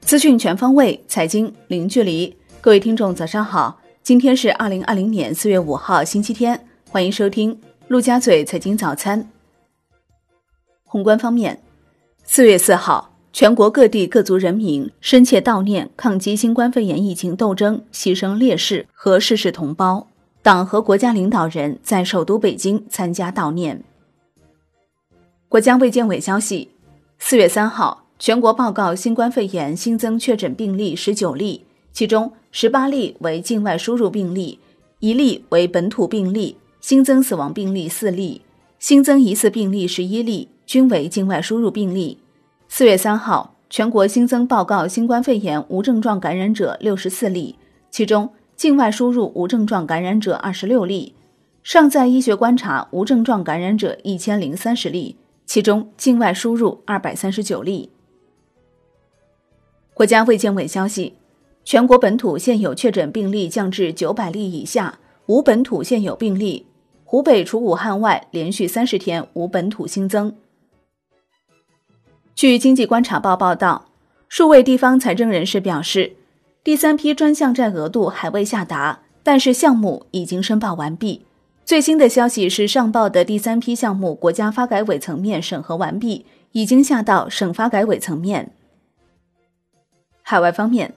资讯全方位，财经零距离。各位听众，早上好！今天是二零二零年四月五号，星期天。欢迎收听陆家嘴财经早餐。宏观方面，四月四号，全国各地各族人民深切悼念抗击新冠肺炎疫情斗争牺牲烈士和逝世同胞。党和国家领导人在首都北京参加悼念。国家卫健委消息，四月三号。全国报告新冠肺炎新增确诊病例十九例，其中十八例为境外输入病例，一例为本土病例，新增死亡病例四例，新增疑似病例十一例，均为境外输入病例。四月三号，全国新增报告新冠肺炎无症状感染者六十四例，其中境外输入无症状感染者二十六例，尚在医学观察无症状感染者一千零三十例，其中境外输入二百三十九例。国家卫健委消息，全国本土现有确诊病例降至九百例以下，无本土现有病例。湖北除武汉外，连续三十天无本土新增。据经济观察报报道，数位地方财政人士表示，第三批专项债额度还未下达，但是项目已经申报完毕。最新的消息是，上报的第三批项目国家发改委层面审核完毕，已经下到省发改委层面。海外方面，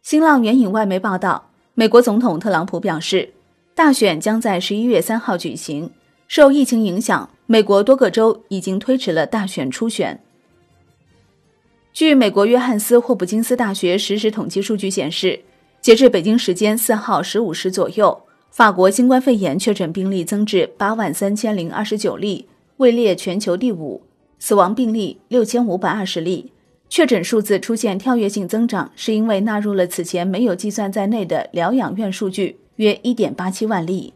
新浪援引外媒报道，美国总统特朗普表示，大选将在十一月三号举行。受疫情影响，美国多个州已经推迟了大选初选。据美国约翰斯霍普金斯大学实时统计数据显示，截至北京时间四号十五时左右，法国新冠肺炎确诊病例增至八万三千零二十九例，位列全球第五，死亡病例六千五百二十例。确诊数字出现跳跃性增长，是因为纳入了此前没有计算在内的疗养院数据，约一点八七万例。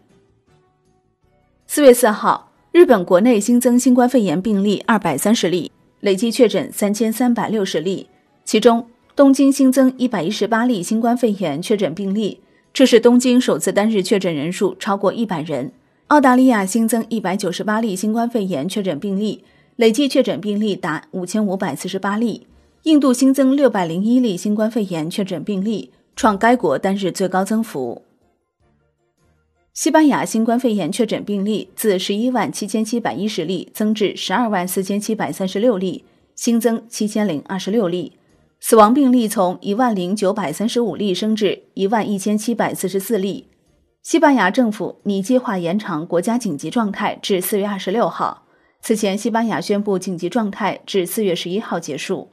四月四号，日本国内新增新冠肺炎病例二百三十例，累计确诊三千三百六十例，其中东京新增一百一十八例新冠肺炎确诊病例，这是东京首次单日确诊人数超过一百人。澳大利亚新增一百九十八例新冠肺炎确诊病例，累计确诊病例达五千五百四十八例。印度新增六百零一例新冠肺炎确诊病例，创该国单日最高增幅。西班牙新冠肺炎确诊病例自十一万七千七百一十例增至十二万四千七百三十六例，新增七千零二十六例。死亡病例从一万零九百三十五例升至一万一千七百四十四例。西班牙政府拟计划延长国家紧急状态至四月二十六号。此前，西班牙宣布紧急状态至四月十一号结束。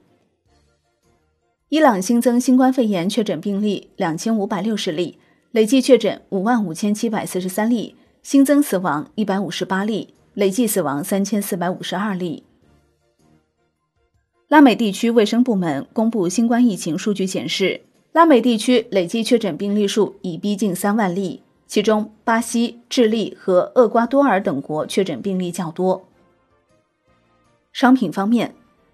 伊朗新增新冠肺炎确诊病例两千五百六十例，累计确诊五万五千七百四十三例，新增死亡一百五十八例，累计死亡三千四百五十二例。拉美地区卫生部门公布新冠疫情数据显示，拉美地区累计确诊病例数已逼近三万例，其中巴西、智利和厄瓜多尔等国确诊病例较多。商品方面，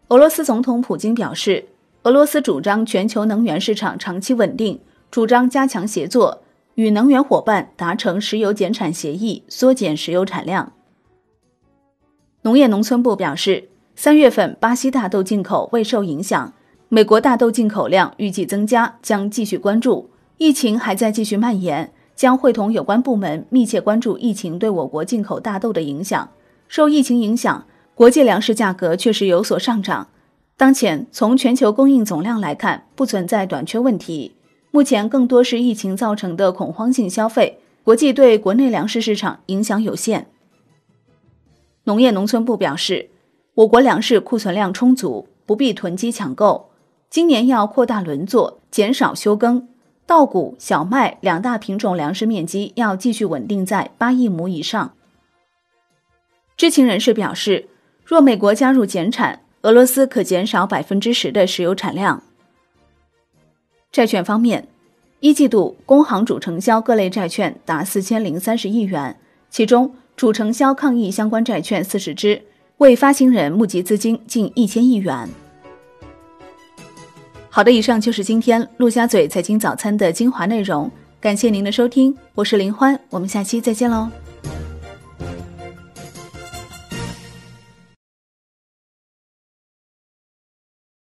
俄罗斯总统普京表示。俄罗斯主张全球能源市场长期稳定，主张加强协作，与能源伙伴达成石油减产协议，缩减石油产量。农业农村部表示，三月份巴西大豆进口未受影响，美国大豆进口量预计增加，将继续关注。疫情还在继续蔓延，将会同有关部门密切关注疫情对我国进口大豆的影响。受疫情影响，国际粮食价格确实有所上涨。当前，从全球供应总量来看，不存在短缺问题。目前更多是疫情造成的恐慌性消费，国际对国内粮食市场影响有限。农业农村部表示，我国粮食库存量充足，不必囤积抢购。今年要扩大轮作，减少休耕，稻谷、小麦两大品种粮食面积要继续稳定在八亿亩以上。知情人士表示，若美国加入减产，俄罗斯可减少百分之十的石油产量。债券方面，一季度工行主承销各类债券达四千零三十亿元，其中主承销抗疫相关债券四十只，为发行人募集资金近一千亿元。好的，以上就是今天陆家嘴财经早餐的精华内容，感谢您的收听，我是林欢，我们下期再见喽。